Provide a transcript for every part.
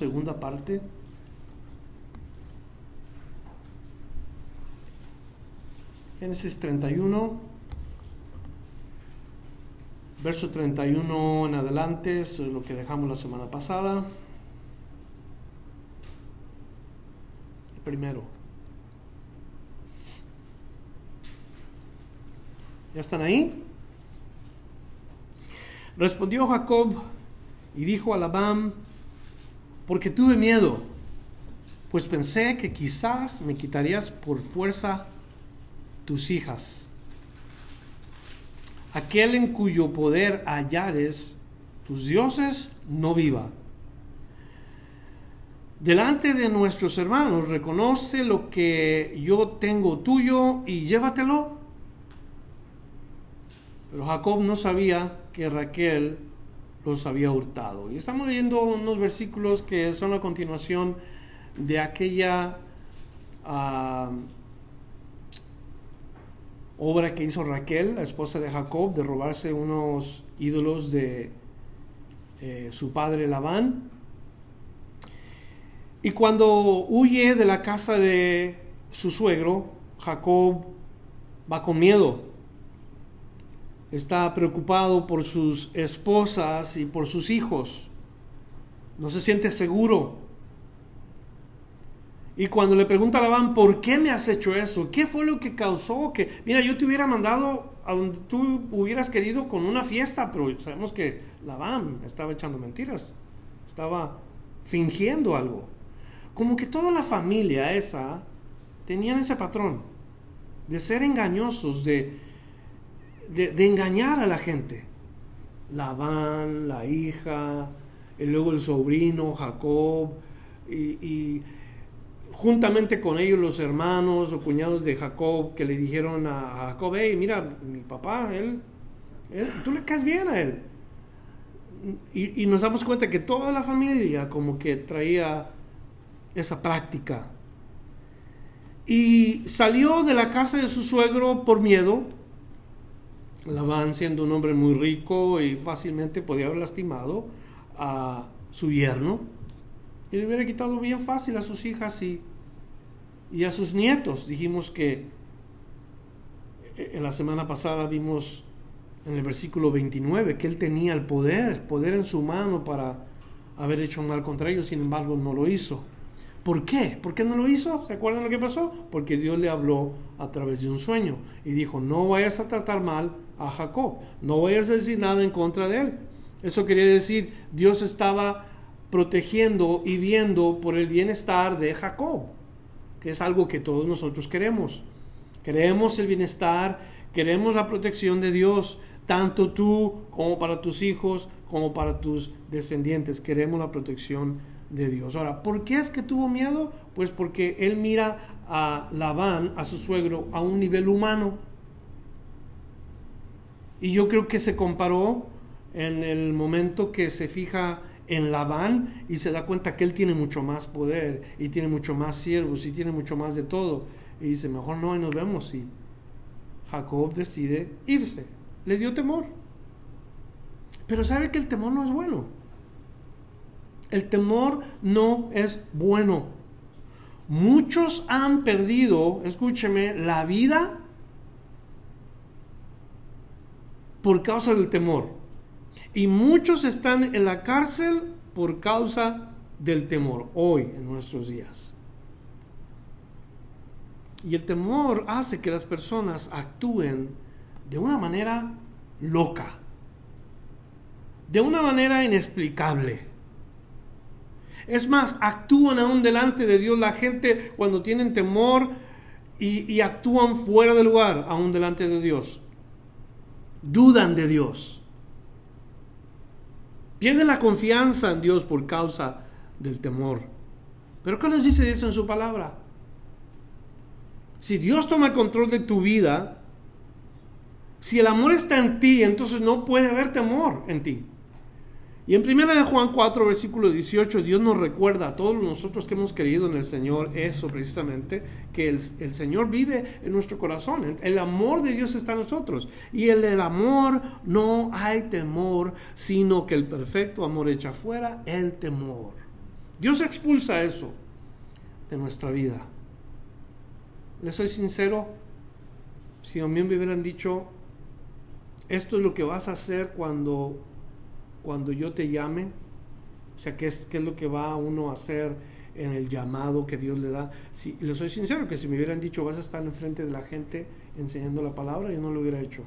Segunda parte. Génesis 31, verso 31 en adelante, es lo que dejamos la semana pasada. Primero. ¿Ya están ahí? Respondió Jacob y dijo a Labán, porque tuve miedo, pues pensé que quizás me quitarías por fuerza tus hijas. Aquel en cuyo poder hallares tus dioses no viva. Delante de nuestros hermanos reconoce lo que yo tengo tuyo y llévatelo. Pero Jacob no sabía que Raquel los había hurtado. Y estamos leyendo unos versículos que son la continuación de aquella ah, obra que hizo Raquel, la esposa de Jacob, de robarse unos ídolos de eh, su padre Labán. Y cuando huye de la casa de su suegro, Jacob va con miedo está preocupado por sus esposas y por sus hijos. No se siente seguro. Y cuando le pregunta a Labán, ¿por qué me has hecho eso? ¿Qué fue lo que causó que, mira, yo te hubiera mandado a donde tú hubieras querido con una fiesta, pero sabemos que Labán estaba echando mentiras, estaba fingiendo algo. Como que toda la familia esa tenían ese patrón de ser engañosos, de, de, engañar a la gente. Labán, la hija, y luego el sobrino, Jacob, y, juntamente con ellos los hermanos o cuñados de Jacob que le dijeron a Jacob, hey, mira, mi papá, él, tú le caes bien a él. Y, y, nos damos cuenta que toda la familia como que traía esa práctica. Y salió de la casa de su suegro por miedo, Labán siendo un hombre muy rico y fácilmente podía haber lastimado a su yerno y le hubiera quitado bien fácil a sus hijas y, y a sus nietos. Dijimos que eh, en la semana pasada vimos en el versículo 29 que él tenía el poder, poder en su mano para haber hecho mal contra ellos, sin embargo no lo hizo. ¿Por qué? ¿Por qué no lo hizo? ¿Se acuerdan lo que pasó? Porque Dios le habló a través de un sueño y dijo, no vayas a tratar mal a Jacob, no vayas a decir nada en contra de él. Eso quería decir, Dios estaba protegiendo y viendo por el bienestar de Jacob, que es algo que todos nosotros queremos. Queremos el bienestar, queremos la protección de Dios, tanto tú como para tus hijos, como para tus descendientes. Queremos la protección de Dios. Ahora, ¿por qué es que tuvo miedo? Pues porque él mira a Labán, a su suegro, a un nivel humano. Y yo creo que se comparó en el momento que se fija en Labán y se da cuenta que él tiene mucho más poder y tiene mucho más siervos y tiene mucho más de todo. Y dice, mejor no, y nos vemos. Y Jacob decide irse. Le dio temor. Pero sabe que el temor no es bueno. El temor no es bueno. Muchos han perdido, escúcheme, la vida por causa del temor. Y muchos están en la cárcel por causa del temor hoy en nuestros días. Y el temor hace que las personas actúen de una manera loca, de una manera inexplicable. Es más, actúan aún delante de Dios la gente cuando tienen temor y, actúan fuera del lugar, aún delante de Dios. Dudan de Dios. Pierden la confianza en Dios por causa del temor. Pero ¿qué nos dice eso en su palabra? Si Dios toma el control de tu vida, si el amor está en ti, entonces no puede haber temor en ti. Y en 1 Juan 4, versículo 18, Dios nos recuerda a todos nosotros que hemos creído en el Señor eso precisamente, que el, Señor vive en nuestro corazón. El amor de Dios está en nosotros. Y en el amor no hay temor, sino que el perfecto amor echa fuera el temor. Dios expulsa eso de nuestra vida. Le soy sincero, si a mí me hubieran dicho, esto es lo que vas a hacer cuando cuando yo te llame? O sea, ¿qué es, qué es lo que va uno a hacer en el llamado que Dios le da? Si, le soy sincero, que si me hubieran dicho vas a estar enfrente de la gente enseñando la palabra, yo no lo hubiera hecho.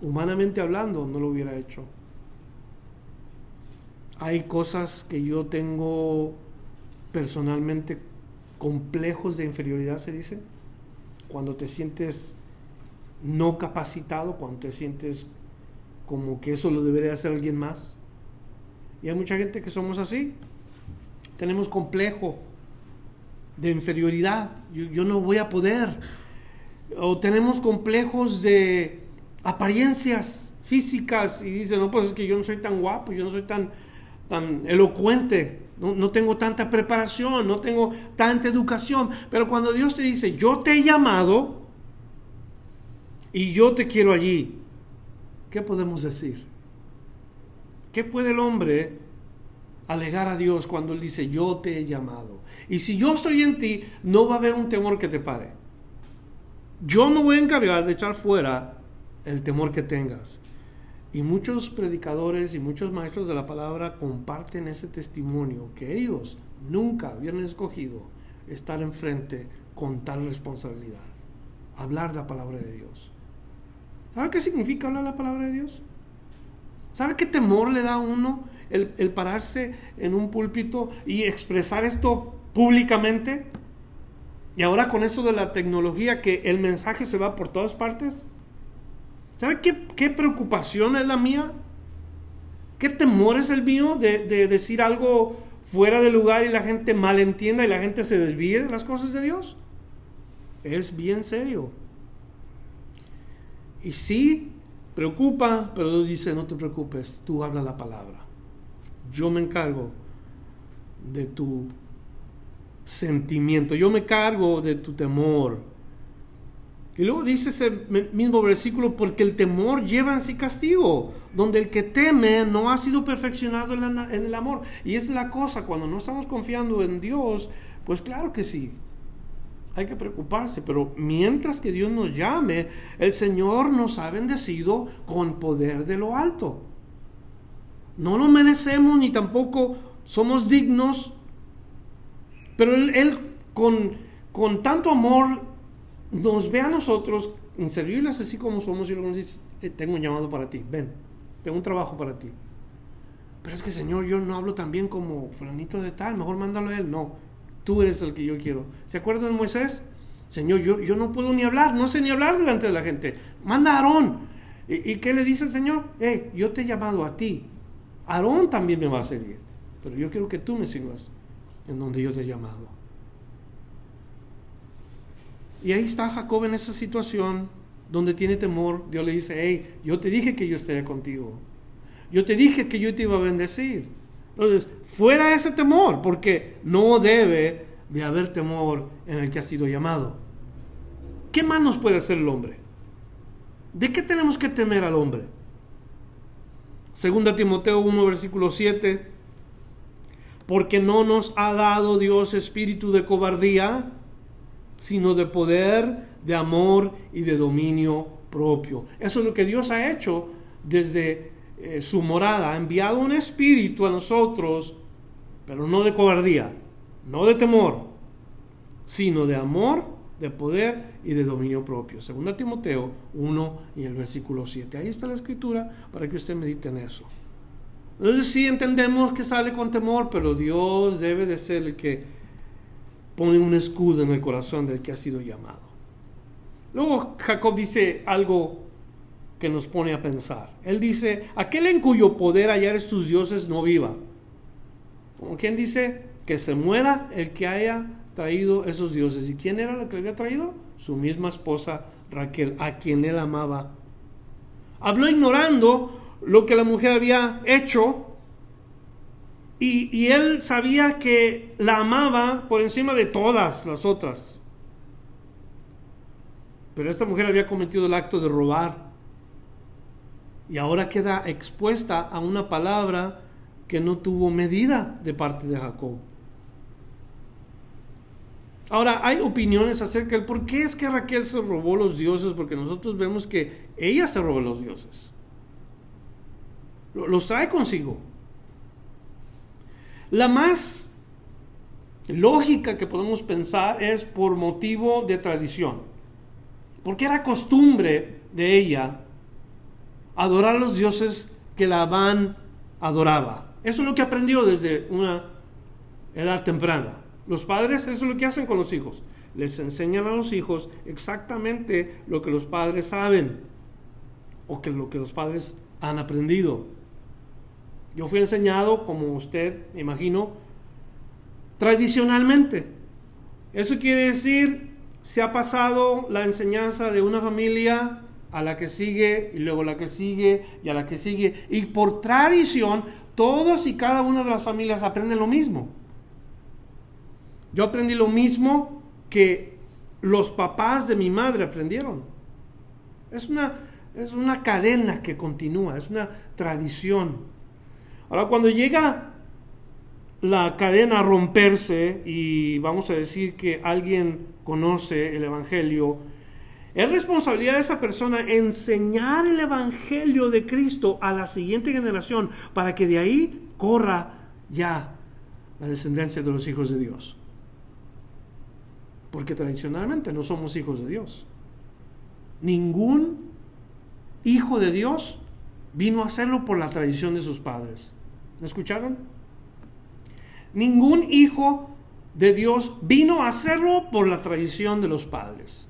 Humanamente hablando, no lo hubiera hecho. Hay cosas que yo tengo personalmente complejos de inferioridad, se dice. Cuando te sientes no capacitado, cuando te sientes como que eso lo debería hacer alguien más. Y hay mucha gente que somos así. Tenemos complejo de inferioridad. Yo, no voy a poder. O tenemos complejos de apariencias físicas y dicen, no, pues es que yo no soy tan guapo, yo no soy tan, tan elocuente, no, no, tengo tanta preparación, no tengo tanta educación. Pero cuando Dios te dice, yo te he llamado y yo te quiero allí, ¿qué podemos decir? ¿Qué puede el hombre alegar a Dios cuando Él dice, yo te he llamado? Y si yo estoy en ti, no va a haber un temor que te pare. Yo me voy a encargar de echar fuera el temor que tengas. Y muchos predicadores y muchos maestros de la palabra comparten ese testimonio que ellos nunca habían escogido estar enfrente con tal responsabilidad. Hablar la palabra de Dios. ¿Sabe qué significa hablar la palabra de Dios? ¿Sabe qué temor le da a uno el, pararse en un púlpito y expresar esto públicamente? Y ahora con esto de la tecnología, que el mensaje se va por todas partes. ¿Sabe qué, preocupación es la mía? ¿Qué temor es el mío de, de, decir algo fuera de lugar y la gente malentienda y la gente se desvíe de las cosas de Dios? Es bien serio. Y sí, preocupa, pero Dios dice, no te preocupes, tú habla la palabra. Yo me encargo de tu sentimiento, yo me cargo de tu temor. Y luego dice ese mismo versículo, porque el temor lleva en sí castigo, donde el que teme no ha sido perfeccionado en, en el amor. Y es la cosa, cuando no estamos confiando en Dios, pues claro que sí, hay que preocuparse, pero mientras que Dios nos llame, el Señor nos ha bendecido con poder de lo alto. No lo merecemos ni tampoco somos dignos, pero Él, con, con, tanto amor nos ve a nosotros inservibles así como somos y luego nos dice, eh, tengo un llamado para ti, ven, tengo un trabajo para ti. Pero es que Señor, yo no hablo tan bien como fulanito de tal, mejor mándalo a Él. No, tú eres el que yo quiero. ¿Se acuerdan Moisés? Señor, yo, yo no puedo ni hablar, no sé ni hablar delante de la gente. Manda a Aarón. ¿Y, qué le dice el Señor? Eh, yo te he llamado a ti. Aarón también me va a servir. Pero yo quiero que tú me sirvas en donde yo te he llamado. Y ahí está Jacob en esa situación donde tiene temor. Dios le dice, hey, yo te dije que yo estaría contigo. Yo te dije que yo te iba a bendecir. Entonces, fuera ese temor, porque no debe de haber temor en el que ha sido llamado. ¿Qué más nos puede hacer el hombre? ¿De qué tenemos que temer al hombre? Segunda Timoteo 1, versículo 7. Porque no nos ha dado Dios espíritu de cobardía, sino de poder, de amor y de dominio propio. Eso es lo que Dios ha hecho desde eh, su morada, ha enviado un espíritu a nosotros, pero no de cobardía, no de temor, sino de amor, de poder y de dominio propio. Segunda Timoteo 1 y el versículo 7. Ahí está la escritura para que usted medite en eso. Entonces sí entendemos que sale con temor, pero Dios debe de ser el que pone un escudo en el corazón del que ha sido llamado. Luego Jacob dice algo que nos pone a pensar. Él dice, aquel en cuyo poder hallares tus dioses no viva. Como quien dice, que se muera el que haya traído esos dioses. ¿Y quién era la que le había traído? Su misma esposa Raquel, a quien él amaba. Habló ignorando lo que la mujer había hecho y, él sabía que la amaba por encima de todas las otras. Pero esta mujer había cometido el acto de robar y ahora queda expuesta a una palabra que no tuvo medida de parte de Jacob. Ahora, hay opiniones acerca de por qué es que Raquel se robó los dioses, porque nosotros vemos que ella se robó los dioses. Los trae consigo. La más lógica que podemos pensar es por motivo de tradición. Porque era costumbre de ella adorar a los dioses que Labán adoraba. Eso es lo que aprendió desde una edad temprana. Los padres, eso es lo que hacen con los hijos. Les enseñan a los hijos exactamente lo que los padres saben o que lo que los padres han aprendido. Yo fui enseñado, como usted, me imagino, tradicionalmente. Eso quiere decir, se ha pasado la enseñanza de una familia a la que sigue y luego la que sigue y a la que sigue. Y por tradición, todos y cada una de las familias aprenden lo mismo. Yo aprendí lo mismo que los papás de mi madre aprendieron. Es una, es una cadena que continúa, es una tradición. Ahora, cuando llega la cadena a romperse y vamos a decir que alguien conoce el Evangelio, es responsabilidad de esa persona enseñar el Evangelio de Cristo a la siguiente generación para que de ahí corra ya la descendencia de los hijos de Dios porque tradicionalmente no somos hijos de Dios. Ningún hijo de Dios vino a hacerlo por la tradición de sus padres. ¿Me escucharon? Ningún hijo de Dios vino a hacerlo por la tradición de los padres.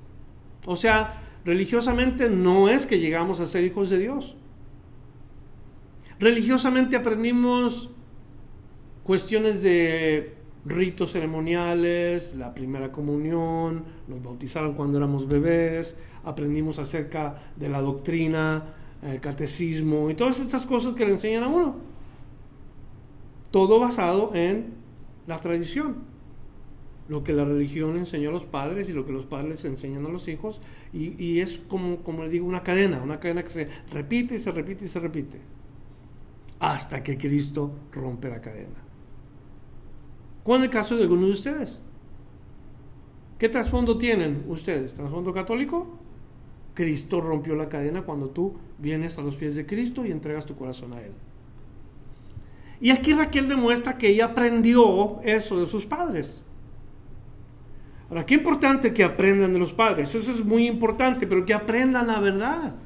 O sea, religiosamente no es que llegamos a ser hijos de Dios. Religiosamente aprendimos cuestiones de ritos ceremoniales, la primera comunión, nos bautizaron cuando éramos bebés, aprendimos acerca de la doctrina, el catecismo y todas estas cosas que le enseñan a uno. Todo basado en la tradición. Lo que la religión enseñó a los padres y lo que los padres enseñan a los hijos. Y, y es como, como les digo, una cadena, una cadena que se repite y se repite y se repite. Hasta que Cristo rompe la cadena. ¿Cuál es el caso de alguno de ustedes? ¿Qué trasfondo tienen ustedes? ¿Trasfondo católico? Cristo rompió la cadena cuando tú vienes a los pies de Cristo y entregas tu corazón a Él. Y aquí Raquel demuestra que ella aprendió eso de sus padres. Ahora, qué importante que aprendan de los padres. Eso es muy importante, pero que aprendan la verdad.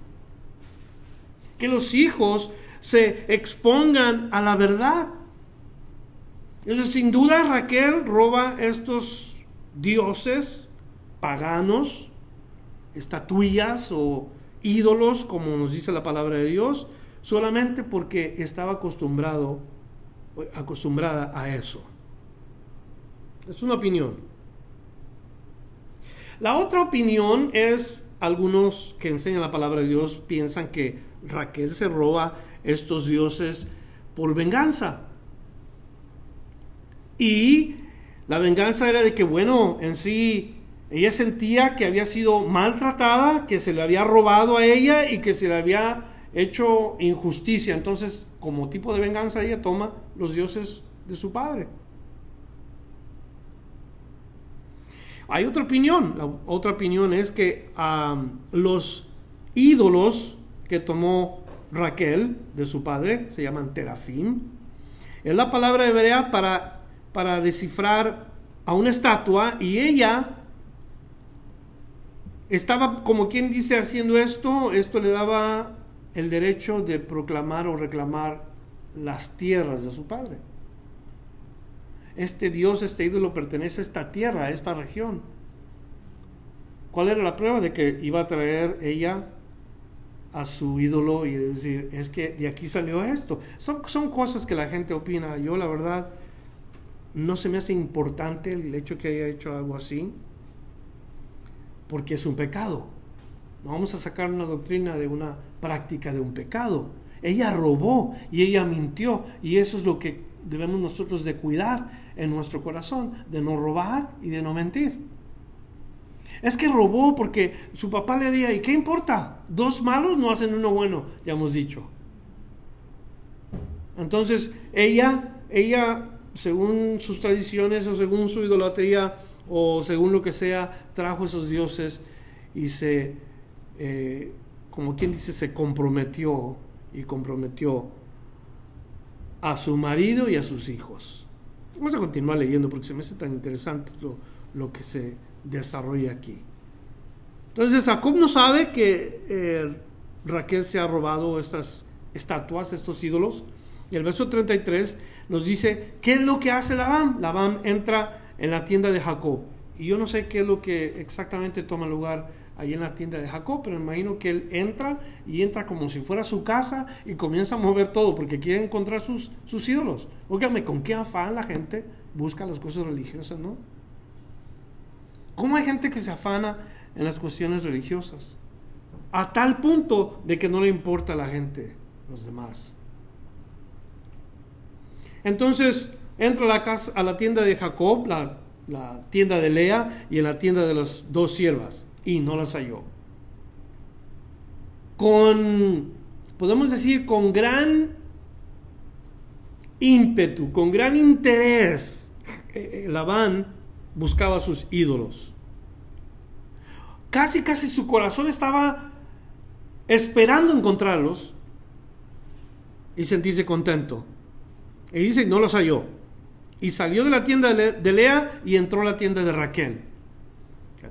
Que los hijos se expongan a la verdad. Entonces, sin duda, Raquel roba estos dioses paganos, estatuillas o ídolos, como nos dice la palabra de Dios, solamente porque estaba acostumbrado, acostumbrada a eso. Es una opinión. La otra opinión es, algunos que enseñan la palabra de Dios piensan que Raquel se roba estos dioses por venganza. Y la venganza era de que, bueno, en sí, ella sentía que había sido maltratada, que se le había robado a ella y que se le había hecho injusticia. Entonces, como tipo de venganza, ella toma los dioses de su padre. Hay otra opinión. La otra opinión es que los ídolos que tomó Raquel de su padre se llaman terafim. Es la palabra hebrea para para descifrar a una estatua y ella estaba, como quien dice, haciendo esto, esto le daba el derecho de proclamar o reclamar las tierras de su padre. Este Dios, este ídolo pertenece a esta tierra, a esta región. ¿Cuál era la prueba de que iba a traer ella a su ídolo y decir, es que de aquí salió esto. Son, son cosas que la gente opina. Yo la verdad no se me hace importante el hecho que haya hecho algo así, porque es un pecado. No vamos a sacar una doctrina de una práctica de un pecado. Ella robó y ella mintió y eso es lo que debemos nosotros de cuidar en nuestro corazón, de no robar y de no mentir. Es que robó porque su papá le decía, ¿y qué importa? Dos malos no hacen uno bueno, ya hemos dicho. Entonces, ella, ella, según sus tradiciones o según su idolatría o según lo que sea, trajo esos dioses y se, eh, como quien dice, se comprometió y comprometió a su marido y a sus hijos. Vamos a continuar leyendo porque se me hace tan interesante lo, lo que se desarrolla aquí. Entonces Jacob no sabe que eh, Raquel se ha robado estas estatuas, estos ídolos. Y el verso 33 nos dice, ¿qué es lo que hace Labán? Labán entra en la tienda de Jacob. Y yo no sé qué es lo que exactamente toma lugar ahí en la tienda de Jacob, pero imagino que él entra y entra como si fuera su casa y comienza a mover todo porque quiere encontrar sus, sus ídolos. Óigame, ¿con qué afán la gente busca las cosas religiosas, no? ¿Cómo hay gente que se afana en las cuestiones religiosas? A tal punto de que no le importa a la gente, los demás. Entonces entra a la, casa, a la tienda de Jacob, la, la tienda de Lea y en la tienda de las dos siervas, y no las halló. Con, podemos decir, con gran ímpetu, con gran interés, eh, eh, Labán buscaba sus ídolos. Casi, casi su corazón estaba esperando encontrarlos y sentirse contento. Y dice, no los halló. Y salió de la tienda de Lea y entró a la tienda de Raquel.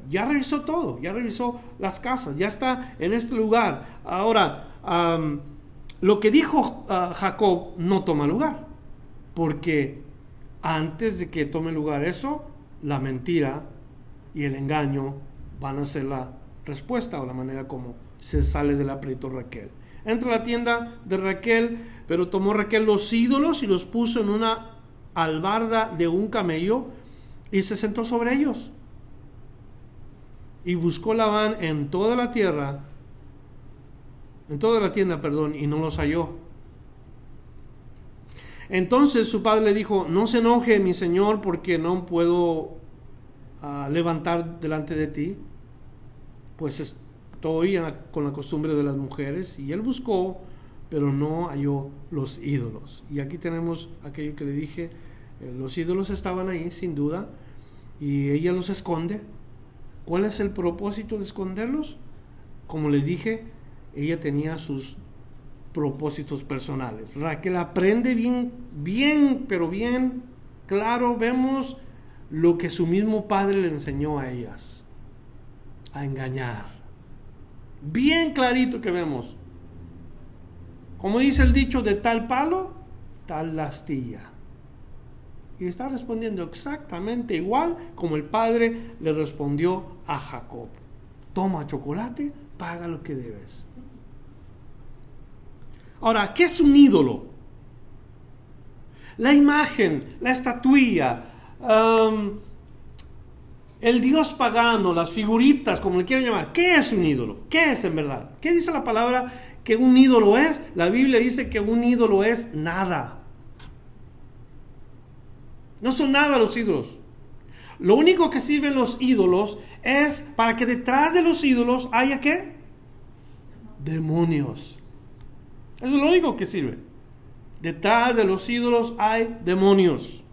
Ya revisó todo, ya revisó las casas, ya está en este lugar. Ahora, lo que dijo ah, Jacob no toma lugar, porque antes de que tome lugar eso, la mentira y el engaño van a ser la respuesta o la manera como se sale del aprieto Raquel. Entra a la tienda de Raquel, pero tomó Raquel los ídolos y los puso en una albarda de un camello y se sentó sobre ellos. Y buscó Labán en toda la tierra, en toda la tienda, perdón, y no los halló. Entonces su padre le dijo, no se enoje mi señor porque no puedo ah, levantar delante de ti, pues estoy con la costumbre de las mujeres. Y él buscó, pero no halló los ídolos. Y aquí tenemos aquello que le dije, eh, los ídolos estaban ahí sin duda, y ella los esconde. ¿Cuál es el propósito de esconderlos? Como le dije, ella tenía sus propósitos personales. Raquel aprende bien, bien, pero bien claro, vemos lo que su mismo padre le enseñó a ellas, a engañar. Bien clarito que vemos. Como dice el dicho, de tal palo, tal lastilla. Y está respondiendo exactamente igual como el padre le respondió a Jacob. Toma chocolate, paga lo que debes. Ahora, ¿qué es un ídolo? La imagen, la estatuilla, el dios pagano, las figuritas, como le quieran llamar. ¿Qué es un ídolo? ¿Qué es en verdad? ¿Qué dice la palabra que un ídolo es? La Biblia dice que un ídolo es nada. No son nada los ídolos. Lo único que sirven los ídolos es para que detrás de los ídolos haya qué? Demonios. Eso es lo único que sirve. Detrás de los ídolos hay demonios.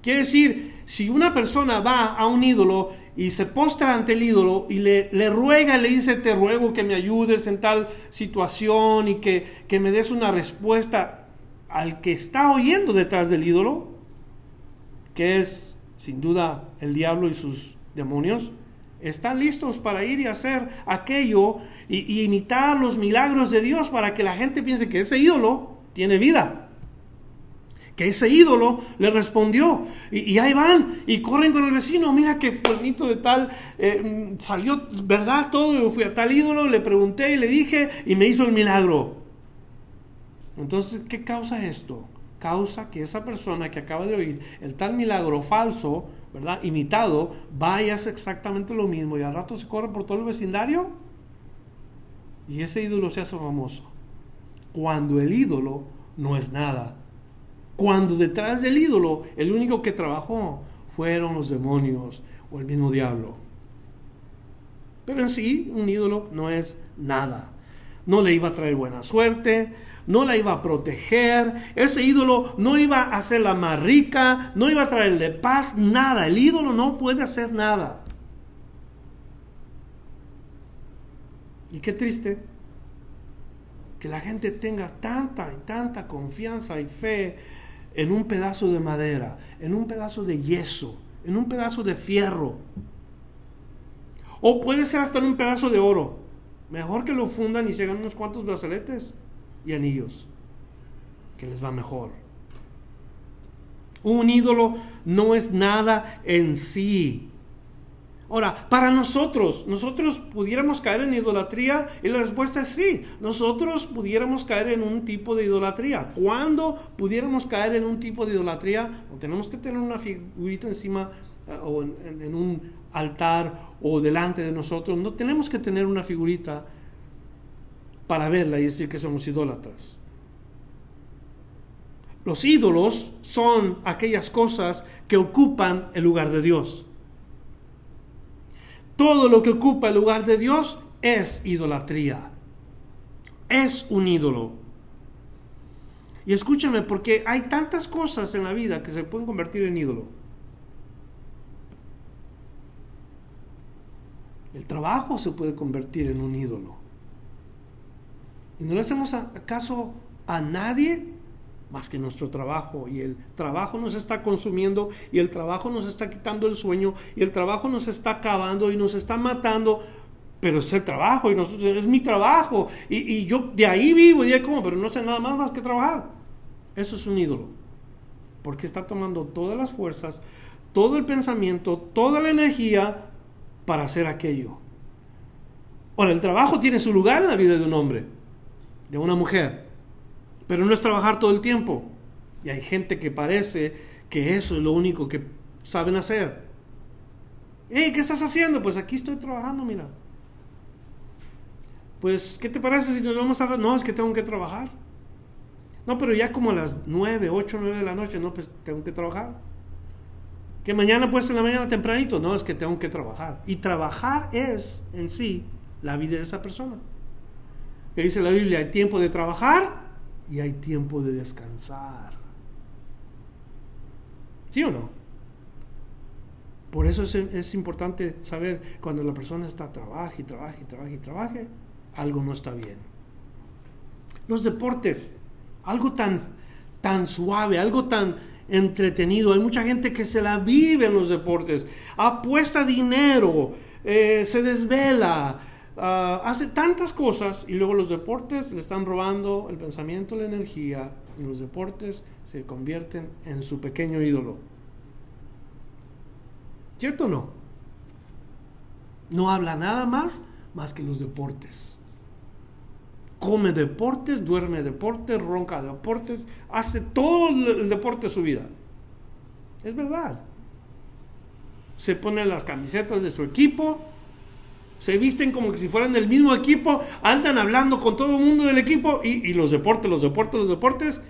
Quiere decir, si una persona va a un ídolo y se postra ante el ídolo y le, le ruega, le dice, te ruego que me ayudes en tal situación y que, que me des una respuesta al que está oyendo detrás del ídolo, que es sin duda el diablo y sus demonios, están listos para ir y hacer aquello y, imitar los milagros de Dios para que la gente piense que ese ídolo tiene vida. que ese ídolo le respondió. Y, ahí van y corren con el vecino. Mira que fulanito de tal eh, salió, ¿verdad? Todo. Yo fui a tal ídolo, le pregunté y le dije y me hizo el milagro. Entonces, ¿qué causa esto? Causa que esa persona que acaba de oír el tal milagro falso, ¿verdad? Imitado, vaya a hacer exactamente lo mismo y al rato se corre por todo el vecindario y ese ídolo se hace famoso. Cuando el ídolo no es nada cuando detrás del ídolo el único que trabajó fueron los demonios o el mismo diablo. Pero en sí, un ídolo no es nada. No le iba a traer buena suerte, no la iba a proteger, ese ídolo no iba a hacerla más rica, no iba a traerle paz, nada. El ídolo no puede hacer nada. Y qué triste que la gente tenga tanta y tanta confianza y fe en un pedazo de madera, en un pedazo de yeso, en un pedazo de fierro. O puede ser hasta en un pedazo de oro. Mejor que lo fundan y se unos cuantos brazaletes y anillos, que les va mejor. Un ídolo no es nada en sí. Ahora, para nosotros, nosotros pudiéramos caer en idolatría y la respuesta es sí, nosotros pudiéramos caer en un tipo de idolatría. ¿Cuándo pudiéramos caer en un tipo de idolatría? O tenemos que tener una figurita encima eh, o en, un altar o delante de nosotros. No tenemos que tener una figurita para verla y decir que somos idólatras. Los ídolos son aquellas cosas que ocupan el lugar de Dios. Todo lo que ocupa el lugar de Dios es idolatría. Es un ídolo. Y escúchame, porque hay tantas cosas en la vida que se pueden convertir en ídolo. El trabajo se puede convertir en un ídolo. Y no le hacemos caso a nadie más que nuestro trabajo. Y el trabajo nos está consumiendo y el trabajo nos está quitando el sueño y el trabajo nos está acabando y nos está matando. Pero es el trabajo y nosotros, es mi trabajo. Y, yo de ahí vivo y de ahí como, pero no sé nada más más que trabajar. Eso es un ídolo. Porque está tomando todas las fuerzas, todo el pensamiento, toda la energía para hacer aquello. Ahora, el trabajo tiene su lugar en la vida de un hombre, de una mujer. Pero no es trabajar todo el tiempo. Y hay gente que parece que eso es lo único que saben hacer. ¿qué estás haciendo? Pues aquí estoy trabajando, mira. Pues, ¿qué te parece si nos vamos a... No, es que tengo que trabajar. No, pero ya como a las 9, 8, 9 de la noche, no, pues tengo que trabajar. Que mañana, pues en la mañana tempranito, no, es que tengo que trabajar. Y trabajar es en sí la vida de esa persona. Que dice la Biblia, hay tiempo de trabajar y hay tiempo de descansar. ¿Sí o no? Por eso es, importante saber cuando la persona está trabaja y trabaja y trabaja y trabaje, algo no está bien. Los deportes, algo tan, tan suave, algo tan entretenido. Hay mucha gente que se la vive en los deportes, apuesta dinero, eh, se desvela, Ah, hace tantas cosas y luego los deportes le están robando el pensamiento, la energía y los deportes se convierten en su pequeño ídolo. ¿Cierto o no? No habla nada más más que los deportes. Come deportes, duerme deportes, ronca deportes, hace todo el deporte de su vida. Es verdad. Se pone las camisetas de su equipo, se visten como que si fueran del mismo equipo, andan hablando con todo el mundo del equipo y, los deportes, los deportes, los deportes.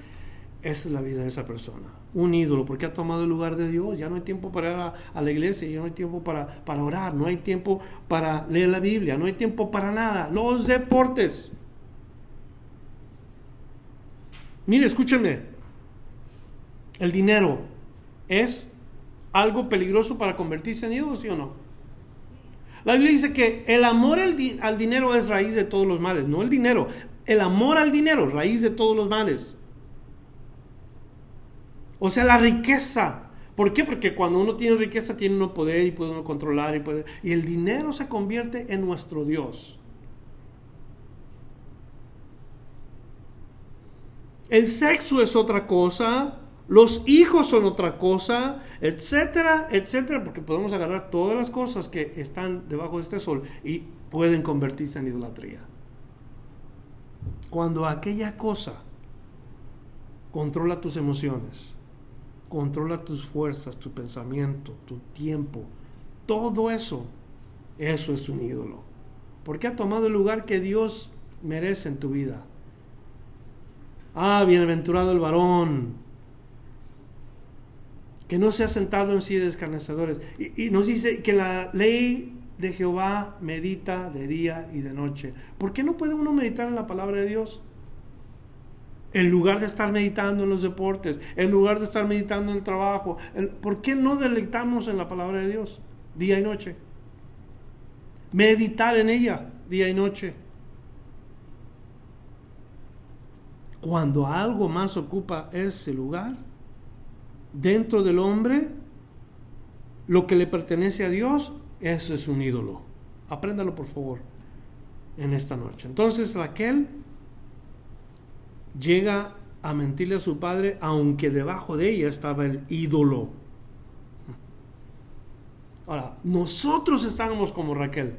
Esa es la vida de esa persona. Un ídolo, porque ha tomado el lugar de Dios. Ya no hay tiempo para ir a, la iglesia, ya no hay tiempo para, para orar, no hay tiempo para leer la Biblia, no hay tiempo para nada. Los deportes. Mire, escúchenme. El dinero es algo peligroso para convertirse en ídolo, ¿sí o no? La Biblia dice que el amor al, dinero es raíz de todos los males, no el dinero. El amor al dinero, raíz de todos los males. O sea, la riqueza. ¿Por qué? Porque cuando uno tiene riqueza tiene uno poder y puede uno controlar y puede... Y el dinero se convierte en nuestro Dios. El sexo es otra cosa. Los hijos son otra cosa, etcétera, etcétera, porque podemos agarrar todas las cosas que están debajo de este sol y pueden convertirse en idolatría. Cuando aquella cosa controla tus emociones, controla tus fuerzas, tu pensamiento, tu tiempo, todo eso, eso es un ídolo. Porque ha tomado el lugar que Dios merece en tu vida. Ah, bienaventurado el varón que no se ha sentado en sí de escarnecedores. Y, nos dice que la ley de Jehová medita de día y de noche. ¿Por qué no puede uno meditar en la palabra de Dios? En lugar de estar meditando en los deportes, en lugar de estar meditando en el trabajo, ¿por qué no deleitamos en la palabra de Dios día y noche? Meditar en ella día y noche. Cuando algo más ocupa ese lugar, dentro del hombre, lo que le pertenece a Dios, eso es un ídolo. Apréndalo por favor en esta noche. Entonces Raquel llega a mentirle a su padre, aunque debajo de ella estaba el ídolo. Ahora, nosotros estábamos como Raquel.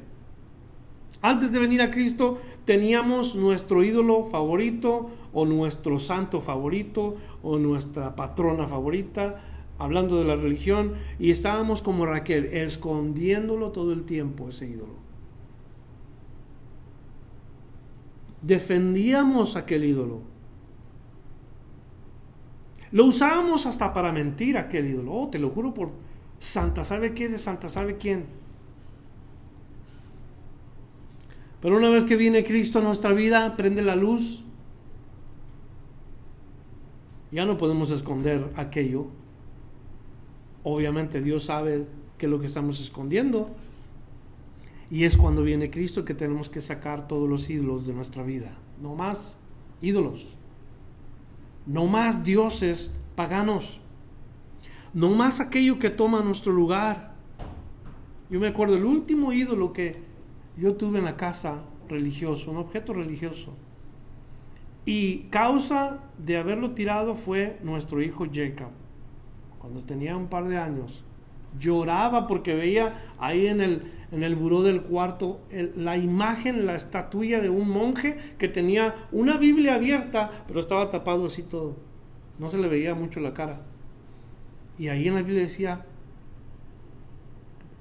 Antes de venir a Cristo teníamos nuestro ídolo favorito o nuestro santo favorito o nuestra patrona favorita, hablando de la religión, y estábamos como Raquel, escondiéndolo todo el tiempo, ese ídolo. Defendíamos aquel ídolo. Lo usábamos hasta para mentir aquel ídolo. Oh, te lo juro por Santa, ¿sabe qué? De Santa, ¿sabe quién? Pero una vez que viene Cristo a nuestra vida, prende la luz, ya no podemos esconder aquello. Obviamente Dios sabe que lo que estamos escondiendo. Y es cuando viene Cristo que tenemos que sacar todos los ídolos de nuestra vida. No más ídolos. No más dioses paganos. No más aquello que toma nuestro lugar. Yo me acuerdo el último ídolo que yo tuve en la casa religioso, un objeto religioso. Y causa de haberlo tirado fue nuestro hijo Jacob. Cuando tenía un par de años, lloraba porque veía ahí en el, en el buró del cuarto la imagen, la estatuilla de un monje que tenía una Biblia abierta, pero estaba tapado así todo. No se le veía mucho la cara. Y ahí en la Biblia decía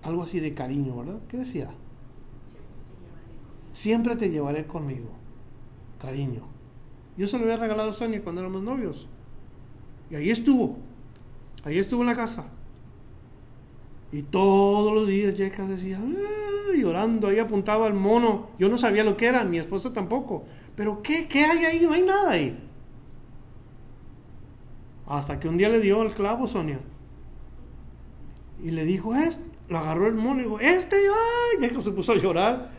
algo así de cariño, ¿verdad? ¿Qué decía? Siempre te llevaré conmigo. Cariño. Yo se lo había regalado a Sonia cuando éramos novios. Y ahí estuvo. Ahí estuvo en la casa. Y todos los días Jeca decía, llorando, ahí apuntaba al mono. Yo no sabía lo que era, mi esposa tampoco. Pero ¿qué, ¿qué hay ahí? No hay nada ahí. Hasta que un día le dio el clavo Sonia. Y le dijo, este, lo agarró el mono y dijo, este, ay, se puso a llorar.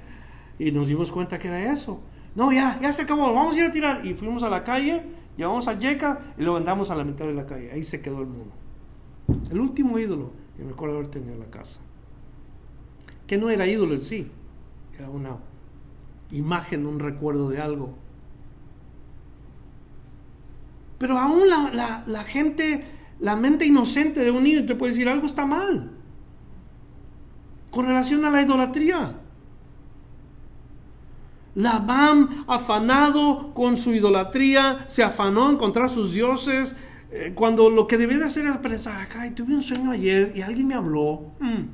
Y nos dimos cuenta que era eso. No, ya, ya se acabó, vamos a ir a tirar. Y fuimos a la calle, llevamos a Yeka y lo mandamos a la mitad de la calle. Ahí se quedó el mono. El último ídolo que me acuerdo haber tenido en la casa. Que no era ídolo en sí, era una imagen, un recuerdo de algo. Pero aún la, la gente, la mente inocente de un niño te puede decir algo está mal. Con relación a la idolatría. Labán, afanado con su idolatría, se afanó a encontrar sus dioses, eh, cuando lo que debía de hacer era pensar, ay, tuve un sueño ayer y alguien me habló. Hmm.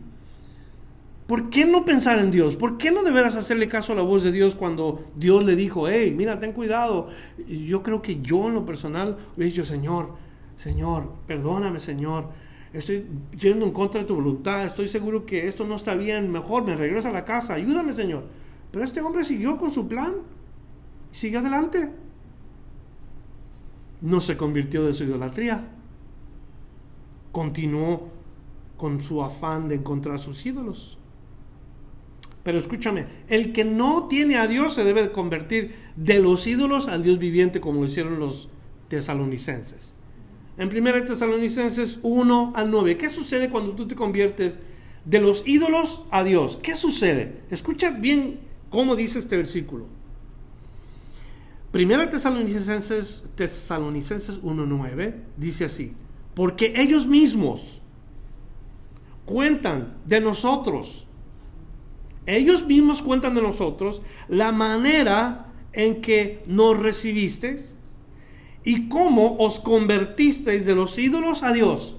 ¿Por qué no pensar en Dios? ¿Por qué no deberás hacerle caso a la voz de Dios cuando Dios le dijo, hey, mira, ten cuidado? Yo creo que yo en lo personal he dicho, Señor, Señor, perdóname, Señor. Estoy yendo en contra de tu voluntad. Estoy seguro que esto no está bien. Mejor me regreso a la casa. Ayúdame, Señor. Pero este hombre siguió con su plan. Sigue adelante. No se convirtió de su idolatría. Continuó con su afán de encontrar sus ídolos. Pero escúchame, el que no tiene a Dios se debe convertir de los ídolos al Dios viviente como lo hicieron los tesalonicenses. En 1 Tesalonicenses 1 al 9, ¿qué sucede cuando tú te conviertes de los ídolos a Dios? ¿Qué sucede? Escucha bien ¿Cómo dice este versículo? Primera Tesalonicenses, Tesalonicenses 1.9 dice así, porque ellos mismos cuentan de nosotros, ellos mismos cuentan de nosotros la manera en que nos recibisteis y cómo os convertisteis de los ídolos a Dios.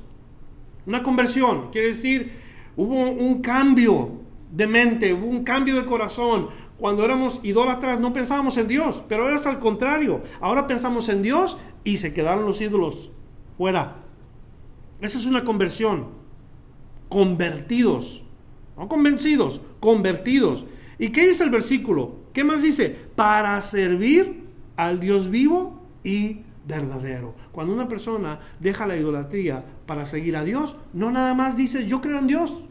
Una conversión, quiere decir, hubo un cambio de mente, hubo un cambio de corazón, cuando éramos idólatras no pensábamos en Dios, pero ahora al contrario. Ahora pensamos en Dios y se quedaron los ídolos fuera. Esa es una conversión. Convertidos. No convencidos, convertidos. ¿Y qué dice el versículo? ¿Qué más dice? Para servir al Dios vivo y verdadero. Cuando una persona deja la idolatría para seguir a Dios, no nada más dice yo creo en Dios.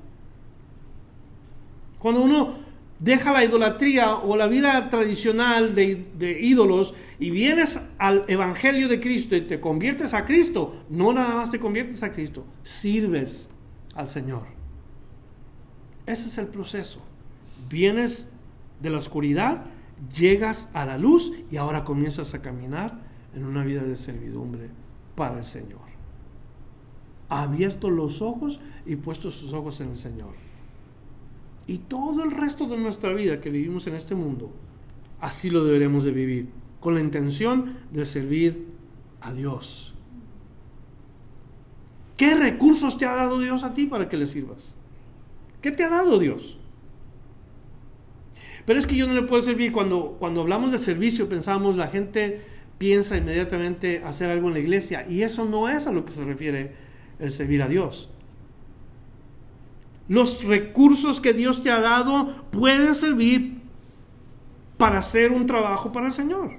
Cuando uno deja la idolatría o la vida tradicional de, ídolos y vienes al Evangelio de Cristo y te conviertes a Cristo, no nada más te conviertes a Cristo, sirves al Señor. Ese es el proceso. Vienes de la oscuridad, llegas a la luz y ahora comienzas a caminar en una vida de servidumbre para el Señor. Ha abierto los ojos y puesto sus ojos en el Señor y todo el resto de nuestra vida que vivimos en este mundo, así lo deberemos de vivir, con la intención de servir a Dios. ¿Qué recursos te ha dado Dios a ti para que le sirvas? ¿Qué te ha dado Dios? Pero es que yo no le puedo servir. Cuando, cuando hablamos de servicio, pensamos, la gente piensa inmediatamente hacer algo en la iglesia. Y eso no es a lo que se refiere el servir a Dios. Los recursos que Dios te ha dado pueden servir para hacer un trabajo para el Señor.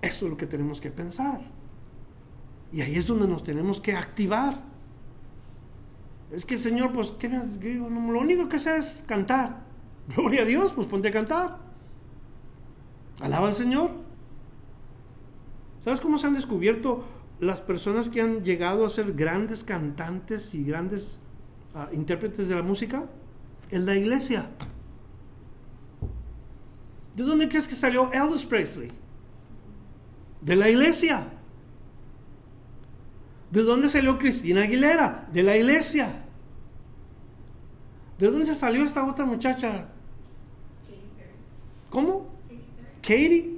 Eso es lo que tenemos que pensar. Y ahí es donde nos tenemos que activar. Es que Señor, pues, ¿qué has, lo único que sé es cantar. Gloria a Dios, pues ponte a cantar. Alaba al Señor. ¿Sabes cómo se han descubierto las personas que han llegado a ser grandes cantantes y grandes ah, intérpretes de la música? En la iglesia. ¿De dónde crees que salió Elvis Presley? De la iglesia. ¿De dónde salió Cristina Aguilera? De la iglesia. ¿De dónde se salió esta otra muchacha? ¿Cómo? Katie.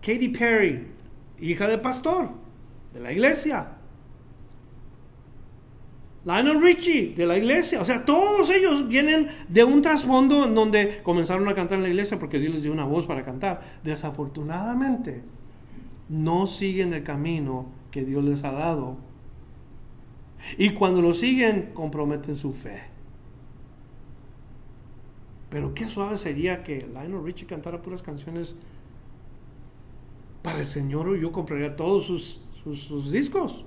Katy Perry, hija de pastor de la iglesia. Lionel Richie, de la iglesia. O sea, todos ellos vienen de un trasfondo en donde comenzaron a cantar en la iglesia porque Dios les dio una voz para cantar. Desafortunadamente, no siguen el camino que Dios les ha dado. Y cuando lo siguen, comprometen su fe. Pero qué suave sería que Lionel Richie cantara puras canciones para el Señor. Yo compraría todos sus sus, discos.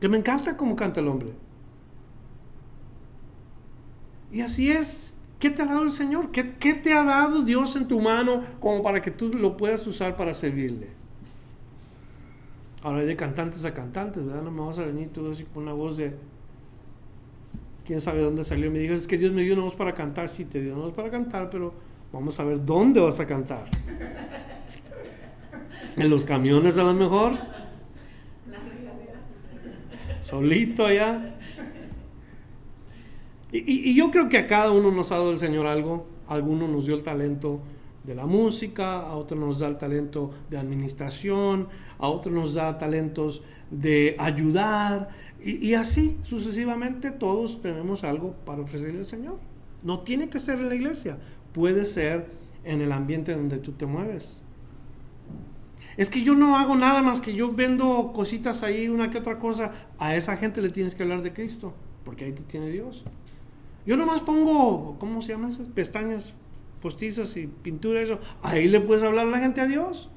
Que me encanta cómo canta el hombre. Y así es. ¿Qué te ha dado el Señor? ¿Qué, te ha dado Dios en tu mano como para que tú lo puedas usar para servirle? Ahora hay de cantantes a cantantes, ¿verdad? No me vas a venir tú así con una voz de... ¿Quién sabe dónde salió? Me digas, es que Dios me dio una voz para cantar. Sí, te dio una voz para cantar, pero vamos a ver dónde vas a cantar. ¿En los camiones a lo mejor? Solito allá. Y, yo creo que a cada uno nos ha dado el Señor algo. Alguno nos dio el talento de la música, a otro nos da el talento de administración, a otro nos da talentos de ayudar. Y, y así sucesivamente todos tenemos algo para ofrecerle al Señor. No tiene que ser en la iglesia, puede ser en el ambiente donde tú te mueves. Es que yo no hago nada más que yo vendo cositas ahí, una que otra cosa. A esa gente le tienes que hablar de Cristo, porque ahí te tiene Dios. Yo nomás pongo, ¿cómo se llaman esas? Pestañas postizas y pintura, eso. Ahí le puedes hablar a la gente a Dios.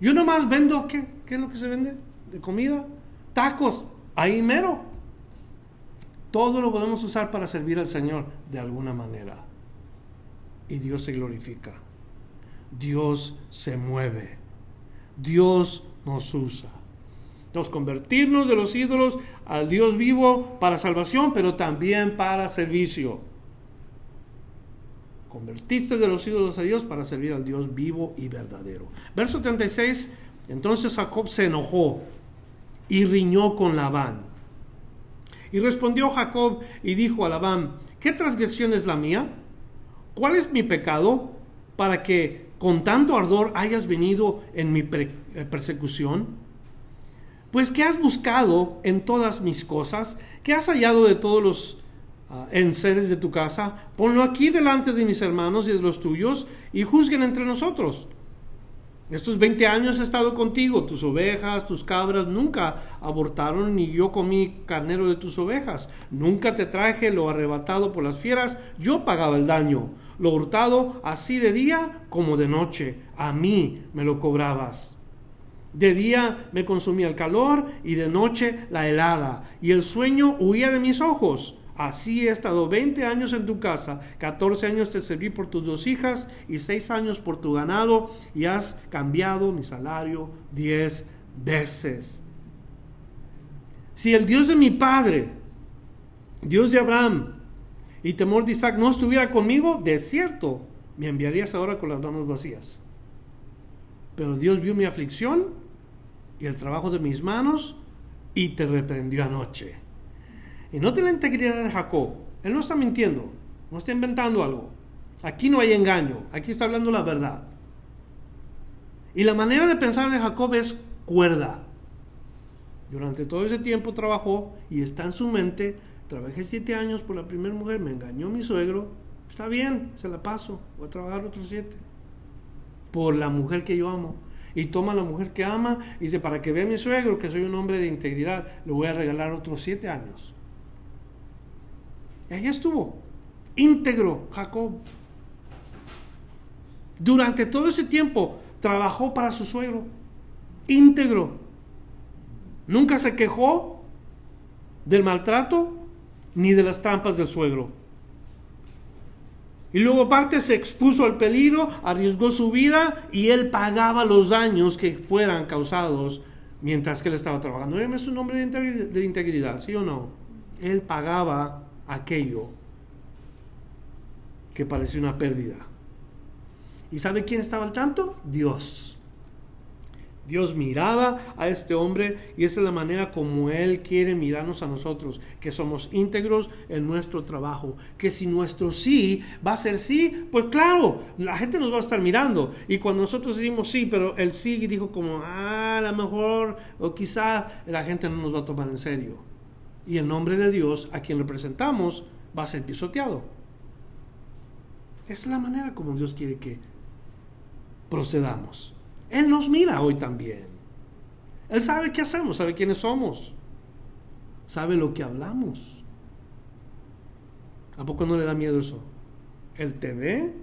Yo nomás vendo, ¿qué? ¿Qué es lo que se vende? De comida. Tacos. Ahí mero. Todo lo podemos usar para servir al Señor de alguna manera. Y Dios se glorifica. Dios se mueve. Dios nos usa. Nos convertirnos de los ídolos al Dios vivo para salvación, pero también para servicio. convertiste de los ídolos a Dios para servir al Dios vivo y verdadero. Verso 36, entonces Jacob se enojó y riñó con Labán. Y respondió Jacob y dijo a Labán, ¿qué transgresión es la mía? ¿Cuál es mi pecado para que con tanto ardor hayas venido en mi eh, persecución? Pues ¿qué has buscado en todas mis cosas? ¿Qué has hallado de todos los uh, enseres de tu casa? Ponlo aquí delante de mis hermanos y de los tuyos y juzguen entre nosotros. Estos 20 años he estado contigo, tus ovejas, tus cabras nunca abortaron, ni yo comí carnero de tus ovejas. Nunca te traje lo arrebatado por las fieras, yo pagaba el daño. Lo hurtado así de día como de noche, a mí me lo cobrabas. De día me consumía el calor y de noche la helada, y el sueño huía de mis ojos. Así he estado 20 años en tu casa, 14 años te serví por tus dos hijas y 6 años por tu ganado y has cambiado mi salario 10 veces. Si el Dios de mi padre, Dios de Abraham y temor de Isaac no estuviera conmigo, de cierto, me enviarías ahora con las manos vacías. Pero Dios vio mi aflicción y el trabajo de mis manos y te reprendió anoche. Y no la integridad de Jacob. Él no está mintiendo, no está inventando algo. Aquí no hay engaño, aquí está hablando la verdad. Y la manera de pensar de Jacob es cuerda. Durante todo ese tiempo trabajó y está en su mente, trabajé siete años por la primera mujer, me engañó mi suegro, está bien, se la paso, voy a trabajar otros siete. Por la mujer que yo amo. Y toma a la mujer que ama y dice, para que vea mi suegro que soy un hombre de integridad, le voy a regalar otros siete años. Y ahí estuvo, íntegro Jacob. Durante todo ese tiempo trabajó para su suegro, íntegro. Nunca se quejó del maltrato ni de las trampas del suegro. Y luego aparte se expuso al peligro, arriesgó su vida y él pagaba los daños que fueran causados mientras que él estaba trabajando. Es un hombre de integridad, ¿sí o no? Él pagaba aquello que parecía una pérdida. ¿Y sabe quién estaba al tanto? Dios. Dios miraba a este hombre y esa es la manera como Él quiere mirarnos a nosotros, que somos íntegros en nuestro trabajo, que si nuestro sí va a ser sí, pues claro, la gente nos va a estar mirando y cuando nosotros decimos sí, pero el sí dijo como, ah, a lo mejor o quizá la gente no nos va a tomar en serio. Y el nombre de Dios a quien representamos va a ser pisoteado. Es la manera como Dios quiere que procedamos. Él nos mira hoy también. Él sabe qué hacemos, sabe quiénes somos, sabe lo que hablamos. ¿A poco no le da miedo eso? Él te ve,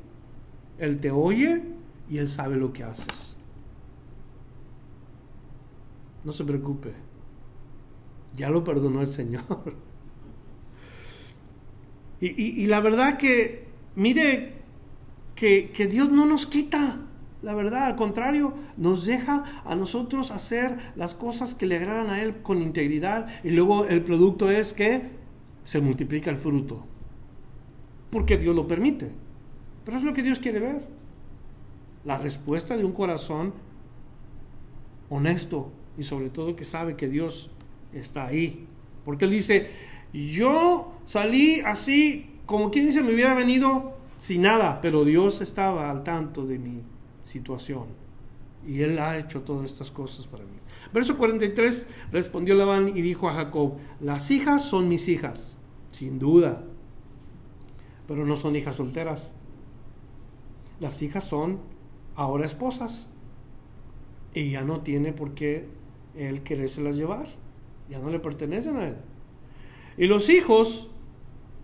Él te oye y Él sabe lo que haces. No se preocupe, ya lo perdonó el Señor. Y, la verdad que, mire, que, que Dios no nos quita la verdad, al contrario, nos deja a nosotros hacer las cosas que le agradan a Él con integridad y luego el producto es que se multiplica el fruto. Porque Dios lo permite. Pero es lo que Dios quiere ver. La respuesta de un corazón honesto y sobre todo que sabe que Dios está ahí. Porque Él dice, yo salí así, como quien dice, me hubiera venido sin nada, pero Dios estaba al tanto de mí situación. Y él ha hecho todas estas cosas para mí. Verso 43 respondió Labán y dijo a Jacob, las hijas son mis hijas, sin duda, pero no son hijas solteras. Las hijas son ahora esposas y ya no tiene por qué él querérselas llevar, ya no le pertenecen a él. Y los hijos,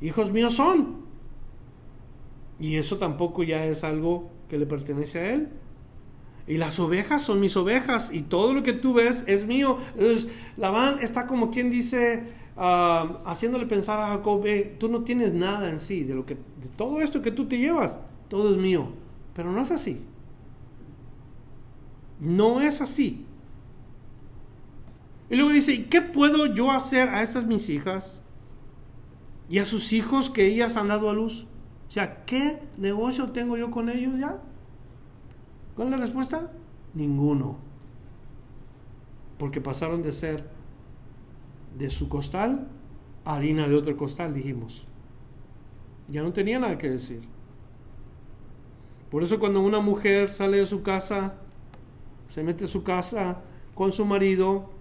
hijos míos son. Y eso tampoco ya es algo que le pertenece a él. Y las ovejas son mis ovejas y todo lo que tú ves es mío. Entonces, Labán está como quien dice, ah, haciéndole pensar a Jacob, tú no tienes nada en sí, de, lo que, de todo esto que tú te llevas, todo es mío. Pero no es así. No es así. Y luego dice, qué puedo yo hacer a estas mis hijas y a sus hijos que ellas han dado a luz? O sea, ¿qué negocio tengo yo con ellos ya? ¿Cuál es la respuesta? Ninguno. Porque pasaron de ser de su costal a harina de otro costal, dijimos. Ya no tenía nada que decir. Por eso cuando una mujer sale de su casa, se mete a su casa con su marido,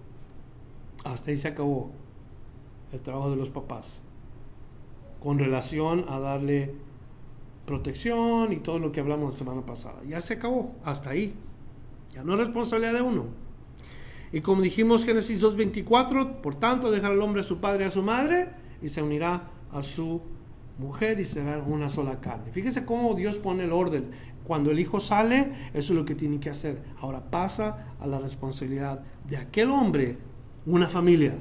hasta ahí se acabó el trabajo de los papás. Con relación a darle protección y todo lo que hablamos la semana pasada. Ya se acabó, hasta ahí. Ya no es responsabilidad de uno. Y como dijimos Génesis 2.24, por tanto dejará el hombre a su padre y a su madre y se unirá a su mujer y será una sola carne. Fíjese cómo Dios pone el orden. Cuando el hijo sale, eso es lo que tiene que hacer. Ahora pasa a la responsabilidad de aquel hombre, una familia.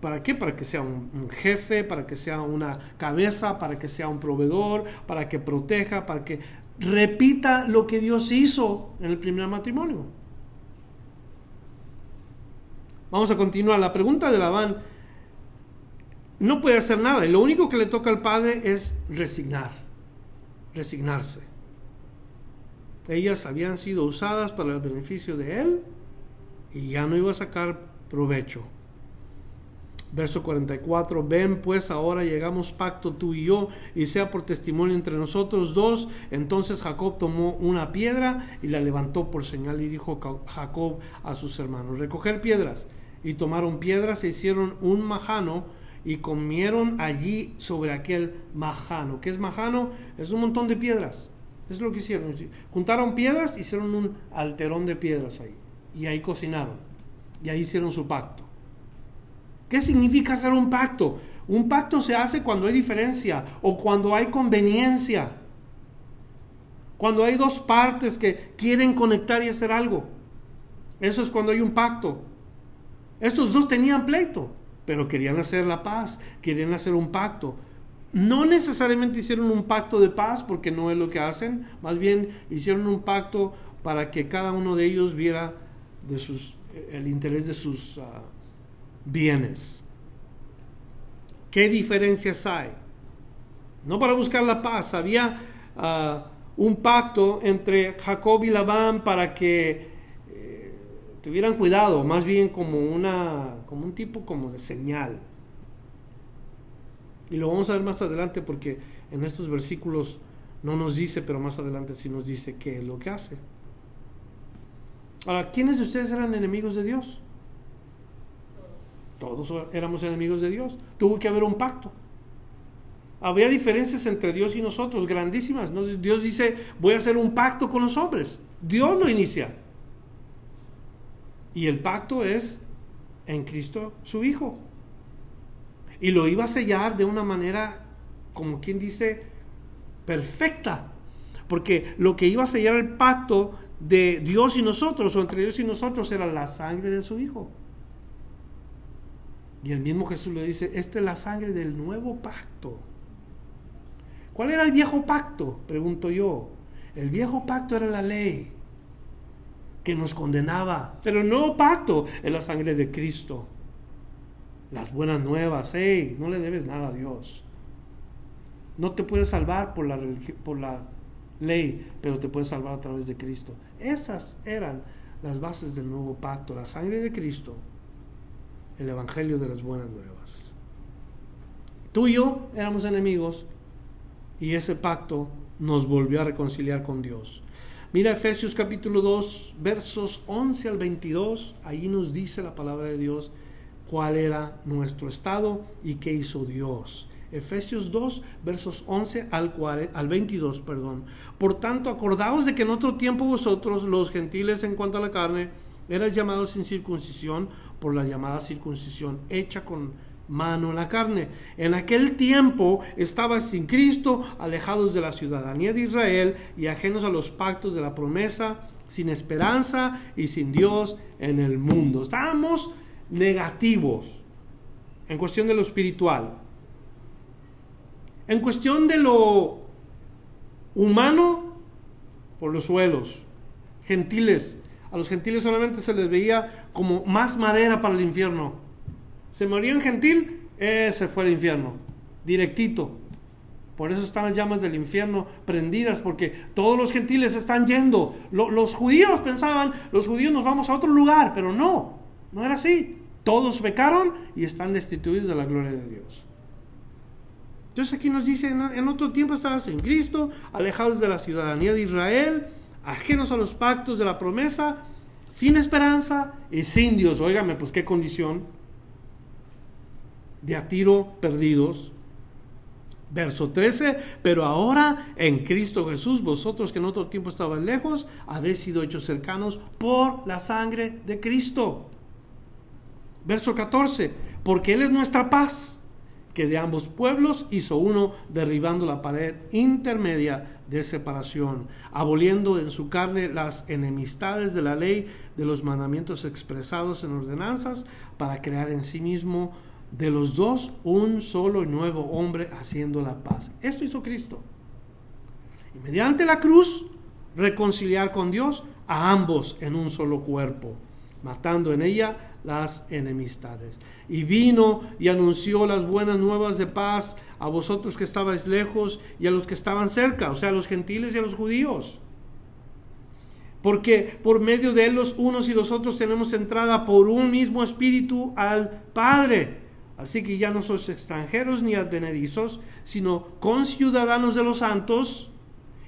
¿Para qué? Para que sea un, jefe, para que sea una cabeza, para que sea un proveedor, para que proteja, para que repita lo que Dios hizo en el primer matrimonio. Vamos a continuar. La pregunta de Labán no puede hacer nada y lo único que le toca al padre es resignar, resignarse. Ellas habían sido usadas para el beneficio de él y ya no iba a sacar provecho. Verso 44, ven pues ahora llegamos pacto tú y yo y sea por testimonio entre nosotros dos. Entonces Jacob tomó una piedra y la levantó por señal y dijo Jacob a sus hermanos, recoger piedras. Y tomaron piedras e hicieron un majano y comieron allí sobre aquel majano. ¿Qué es majano? Es un montón de piedras. Es lo que hicieron. Juntaron piedras, hicieron un alterón de piedras ahí. Y ahí cocinaron. Y ahí hicieron su pacto. ¿Qué significa hacer un pacto? Un pacto se hace cuando hay diferencia o cuando hay conveniencia. Cuando hay dos partes que quieren conectar y hacer algo. Eso es cuando hay un pacto. Estos dos tenían pleito pero querían hacer la paz, querían hacer un pacto. No necesariamente hicieron un pacto de paz porque no es lo que hacen, más bien hicieron un pacto para que cada uno de ellos viera de sus, el interés de sus ah, bienes. ¿Qué diferencias hay? No para buscar la paz, había ah, un pacto entre Jacob y Labán para que tuvieran cuidado, más bien como, una, como un tipo como de señal. Y lo vamos a ver más adelante porque en estos versículos no nos dice, pero más adelante sí nos dice qué es lo que hace. Ahora, ¿quiénes de ustedes eran enemigos de Dios? Todos éramos enemigos de Dios. Tuvo que haber un pacto. Había diferencias entre Dios y nosotros, grandísimas. Dios dice, voy a hacer un pacto con los hombres. Dios lo inicia. Y el pacto es en Cristo su Hijo. Y lo iba a sellar de una manera, como quien dice, perfecta. Porque lo que iba a sellar el pacto de Dios y nosotros, o entre Dios y nosotros, era la sangre de su Hijo. Y el mismo Jesús le dice, esta es la sangre del nuevo pacto. ¿Cuál era el viejo pacto? Pregunto yo. El viejo pacto era la ley que nos condenaba. Pero el nuevo pacto es la sangre de Cristo. Las buenas nuevas, hey, no le debes nada a Dios. No te puedes salvar por la, por la ley, pero te puedes salvar a través de Cristo. Esas eran las bases del nuevo pacto, la sangre de Cristo, el Evangelio de las buenas nuevas. Tú y yo éramos enemigos y ese pacto nos volvió a reconciliar con Dios. Mira Efesios capítulo 2, versos 11 al 22, ahí nos dice la palabra de Dios cuál era nuestro estado y qué hizo Dios. Efesios 2, versos 11 al, al 22, perdón. Por tanto, acordaos de que en otro tiempo vosotros, los gentiles en cuanto a la carne, erais llamados sin circuncisión por la llamada circuncisión hecha con mano en la carne. En aquel tiempo estaba sin Cristo, alejados de la ciudadanía de Israel y ajenos a los pactos de la promesa, sin esperanza y sin Dios en el mundo. Estábamos negativos en cuestión de lo espiritual. En cuestión de lo humano, por los suelos, gentiles. A los gentiles solamente se les veía como más madera para el infierno se moría en gentil, ese fue el infierno, directito. Por eso están las llamas del infierno prendidas, porque todos los gentiles están yendo. los judíos pensaban, los judíos nos vamos a otro lugar, pero no, no era así. Todos pecaron y están destituidos de la gloria de Dios. Entonces aquí nos dice, en otro tiempo estabas en Cristo, alejados de la ciudadanía de Israel, ajenos a los pactos de la promesa, sin esperanza y sin Dios. Óigame, pues qué condición. De a tiro perdidos Verso 13, pero ahora en Cristo Jesús, vosotros que en otro tiempo estaban lejos, habéis sido hechos cercanos por la sangre de Cristo. Verso 14, porque Él es nuestra paz, que de ambos pueblos hizo uno, derribando la pared intermedia de separación, aboliendo en su carne las enemistades de la ley, de los mandamientos expresados en ordenanzas, para crear en sí mismo de los dos un solo y nuevo hombre haciendo la paz. Esto hizo Cristo. Y mediante la cruz reconciliar con Dios a ambos en un solo cuerpo, matando en ella las enemistades. Y vino y anunció las buenas nuevas de paz a vosotros que estabais lejos y a los que estaban cerca, o sea, a los gentiles y a los judíos. Porque por medio de él los unos y los otros tenemos entrada por un mismo espíritu al Padre. Así que ya no sois extranjeros ni advenedizos, sino conciudadanos de los santos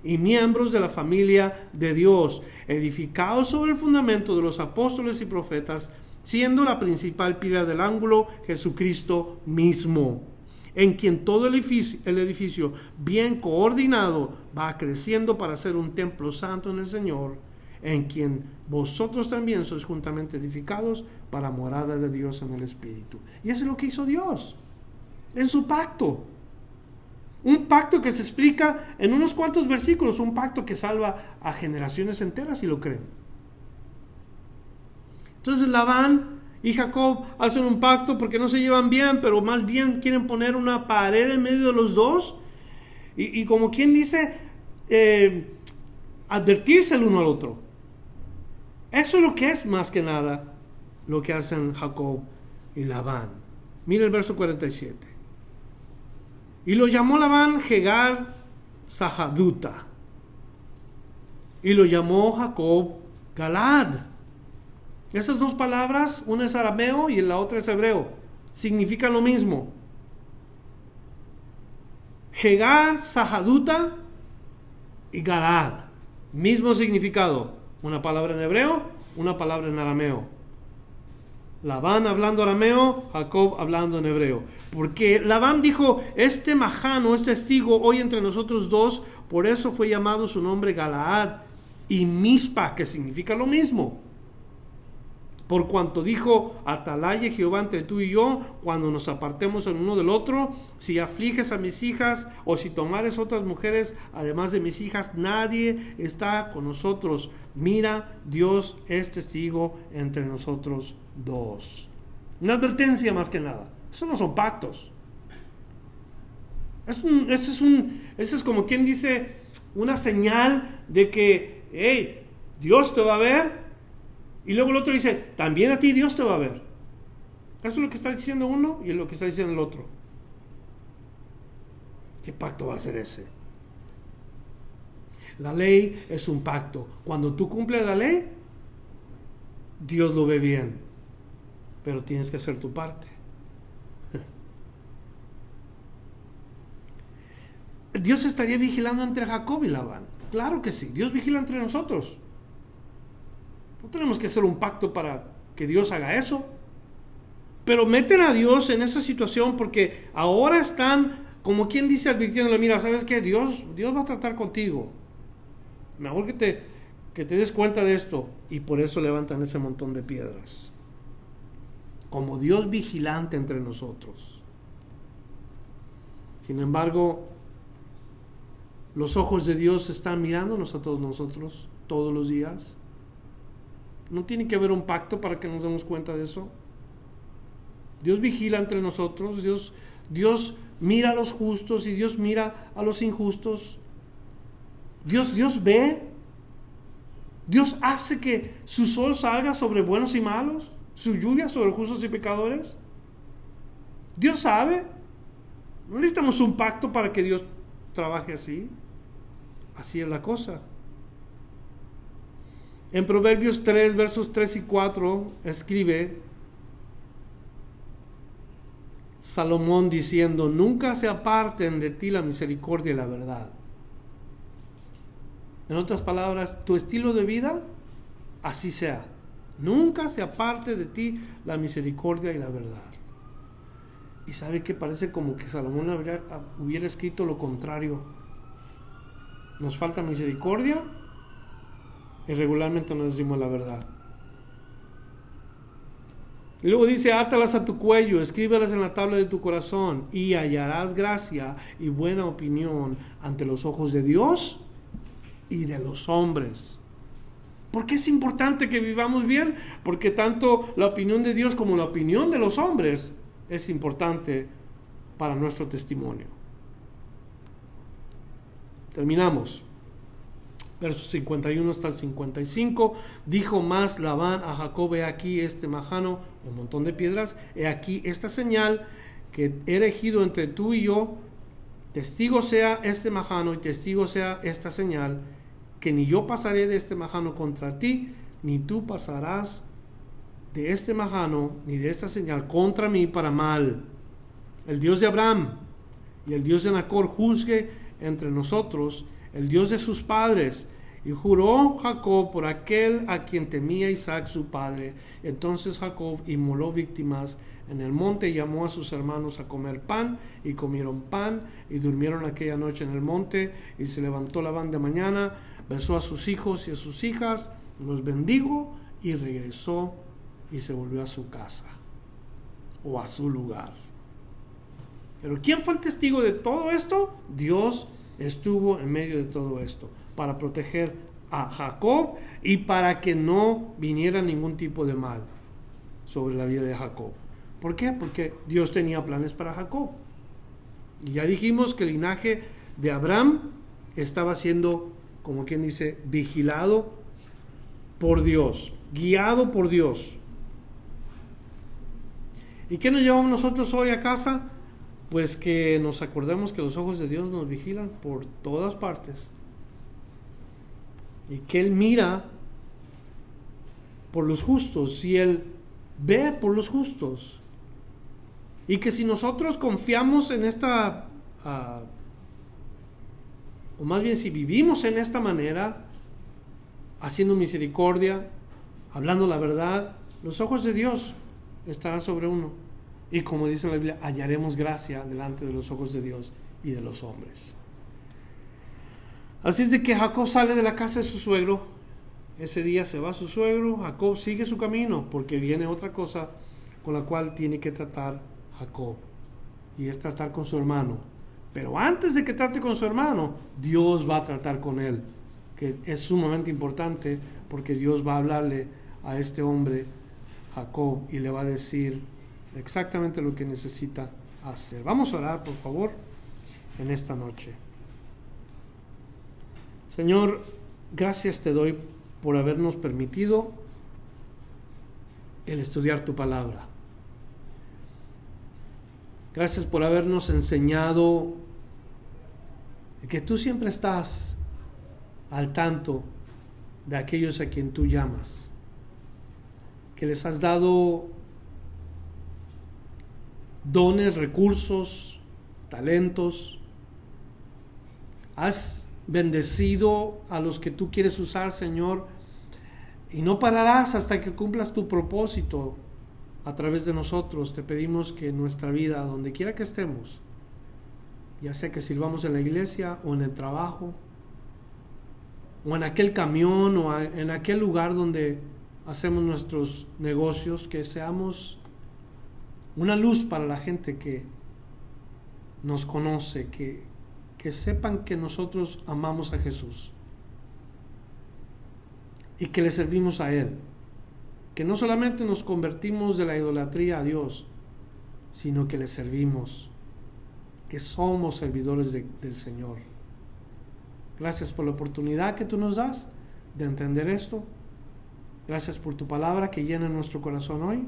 y miembros de la familia de Dios, edificados sobre el fundamento de los apóstoles y profetas, siendo la principal piedra del ángulo Jesucristo mismo, en quien todo el edificio, el edificio bien coordinado va creciendo para ser un templo santo en el Señor en quien vosotros también sois juntamente edificados para morada de Dios en el Espíritu. Y eso es lo que hizo Dios en su pacto. Un pacto que se explica en unos cuantos versículos, un pacto que salva a generaciones enteras, si lo creen. Entonces Labán y Jacob hacen un pacto porque no se llevan bien, pero más bien quieren poner una pared en medio de los dos. Y, como quien dice, eh, advertirse el uno al otro. Eso es lo que es más que nada lo que hacen Jacob y Labán. Mira el verso 47. Y lo llamó Labán Hegar Sahaduta. Y lo llamó Jacob Galad. Esas dos palabras, una es arameo y la otra es hebreo, significan lo mismo. Hegar Sahaduta y Galad. Mismo significado. Una palabra en hebreo, una palabra en arameo. Labán hablando arameo, Jacob hablando en hebreo. Porque Labán dijo, este majano es testigo hoy entre nosotros dos, por eso fue llamado su nombre Galaad y Mispa, que significa lo mismo. Por cuanto dijo, atalaye Jehová entre tú y yo, cuando nos apartemos el uno del otro, si afliges a mis hijas o si tomares otras mujeres, además de mis hijas, nadie está con nosotros. Mira, Dios es testigo entre nosotros dos. Una advertencia más que nada. Eso no son pactos. Es un, es como quien dice una señal de que, hey, Dios te va a ver y luego el otro dice, también a ti Dios te va a ver. Eso es lo que está diciendo uno y es lo que está diciendo el otro. ¿Qué pacto va a ser ese? La ley es un pacto. Cuando tú cumples la ley, Dios lo ve bien. Pero tienes que hacer tu parte. Dios estaría vigilando entre Jacob y Labán. Claro que sí. Dios vigila entre nosotros. No tenemos que hacer un pacto para que Dios haga eso. Pero meten a Dios en esa situación porque ahora están, como quien dice, advirtiéndole, mira, ¿sabes qué? Dios, Dios va a tratar contigo. Mejor que te, que te des cuenta de esto. Y por eso levantan ese montón de piedras. Como Dios vigilante entre nosotros. Sin embargo, los ojos de Dios están mirándonos a todos nosotros todos los días. ¿No tiene que haber un pacto para que nos demos cuenta de eso? Dios vigila entre nosotros, Dios, Dios mira a los justos y Dios mira a los injustos. Dios, Dios ve. Dios hace que su sol salga sobre buenos y malos, su lluvia sobre justos y pecadores. Dios sabe. No necesitamos un pacto para que Dios trabaje así. Así es la cosa. En Proverbios 3, versos 3 y 4, escribe Salomón diciendo, nunca se aparten de ti la misericordia y la verdad. En otras palabras, tu estilo de vida, así sea. Nunca se aparte de ti la misericordia y la verdad. Y sabe que parece como que Salomón hubiera escrito lo contrario. Nos falta misericordia y regularmente no decimos la verdad. Y luego dice, átalas a tu cuello, escríbelas en la tabla de tu corazón y hallarás gracia y buena opinión ante los ojos de Dios y de los hombres. ¿Por qué es importante que vivamos bien? Porque tanto la opinión de Dios como la opinión de los hombres es importante para nuestro testimonio. Terminamos. Versos 51 hasta el 55. Dijo más Labán a Jacob, he aquí este majano, un montón de piedras, he aquí esta señal que he elegido entre tú y yo, testigo sea este majano y testigo sea esta señal, que ni yo pasaré de este majano contra ti, ni tú pasarás de este majano ni de esta señal contra mí para mal. El Dios de Abraham y el Dios de Nacor juzgue entre nosotros, el Dios de sus padres. Y juró Jacob por aquel a quien temía Isaac su padre. Entonces Jacob inmoló víctimas en el monte y llamó a sus hermanos a comer pan y comieron pan y durmieron aquella noche en el monte y se levantó la de mañana, besó a sus hijos y a sus hijas, los bendijo y regresó y se volvió a su casa o a su lugar. Pero ¿quién fue el testigo de todo esto? Dios estuvo en medio de todo esto para proteger a Jacob y para que no viniera ningún tipo de mal sobre la vida de Jacob. ¿Por qué? Porque Dios tenía planes para Jacob. Y ya dijimos que el linaje de Abraham estaba siendo, como quien dice, vigilado por Dios, guiado por Dios. ¿Y qué nos llevamos nosotros hoy a casa? Pues que nos acordemos que los ojos de Dios nos vigilan por todas partes. Y que Él mira por los justos y Él ve por los justos. Y que si nosotros confiamos en esta, ah, o más bien si vivimos en esta manera, haciendo misericordia, hablando la verdad, los ojos de Dios estará sobre uno. Y como dice la Biblia, hallaremos gracia delante de los ojos de Dios y de los hombres. Así es de que Jacob sale de la casa de su suegro. Ese día se va su suegro. Jacob sigue su camino porque viene otra cosa con la cual tiene que tratar Jacob. Y es tratar con su hermano. Pero antes de que trate con su hermano, Dios va a tratar con él. Que es sumamente importante porque Dios va a hablarle a este hombre Jacob y le va a decir exactamente lo que necesita hacer. Vamos a orar, por favor, en esta noche. Señor, gracias te doy por habernos permitido el estudiar tu palabra. Gracias por habernos enseñado que tú siempre estás al tanto de aquellos a quien tú llamas que les has dado dones, recursos, talentos. Has bendecido a los que tú quieres usar, Señor, y no pararás hasta que cumplas tu propósito a través de nosotros. Te pedimos que en nuestra vida, donde quiera que estemos, ya sea que sirvamos en la iglesia o en el trabajo, o en aquel camión o en aquel lugar donde hacemos nuestros negocios, que seamos una luz para la gente que nos conoce, que, que sepan que nosotros amamos a Jesús y que le servimos a Él. Que no solamente nos convertimos de la idolatría a Dios, sino que le servimos, que somos servidores del Señor. Gracias por la oportunidad que tú nos das de entender esto Gracias por tu palabra que llena nuestro corazón hoy.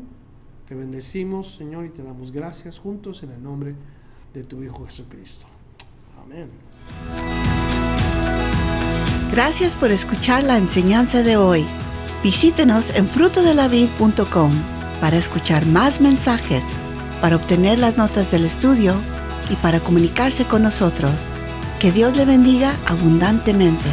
Te bendecimos, Señor, y te damos gracias juntos en el nombre de tu Hijo Jesucristo. Amén. Gracias por escuchar la enseñanza de hoy. Visítenos en frutodelavid.com para escuchar más mensajes, para obtener las notas del estudio y para comunicarse con nosotros. Que Dios le bendiga abundantemente.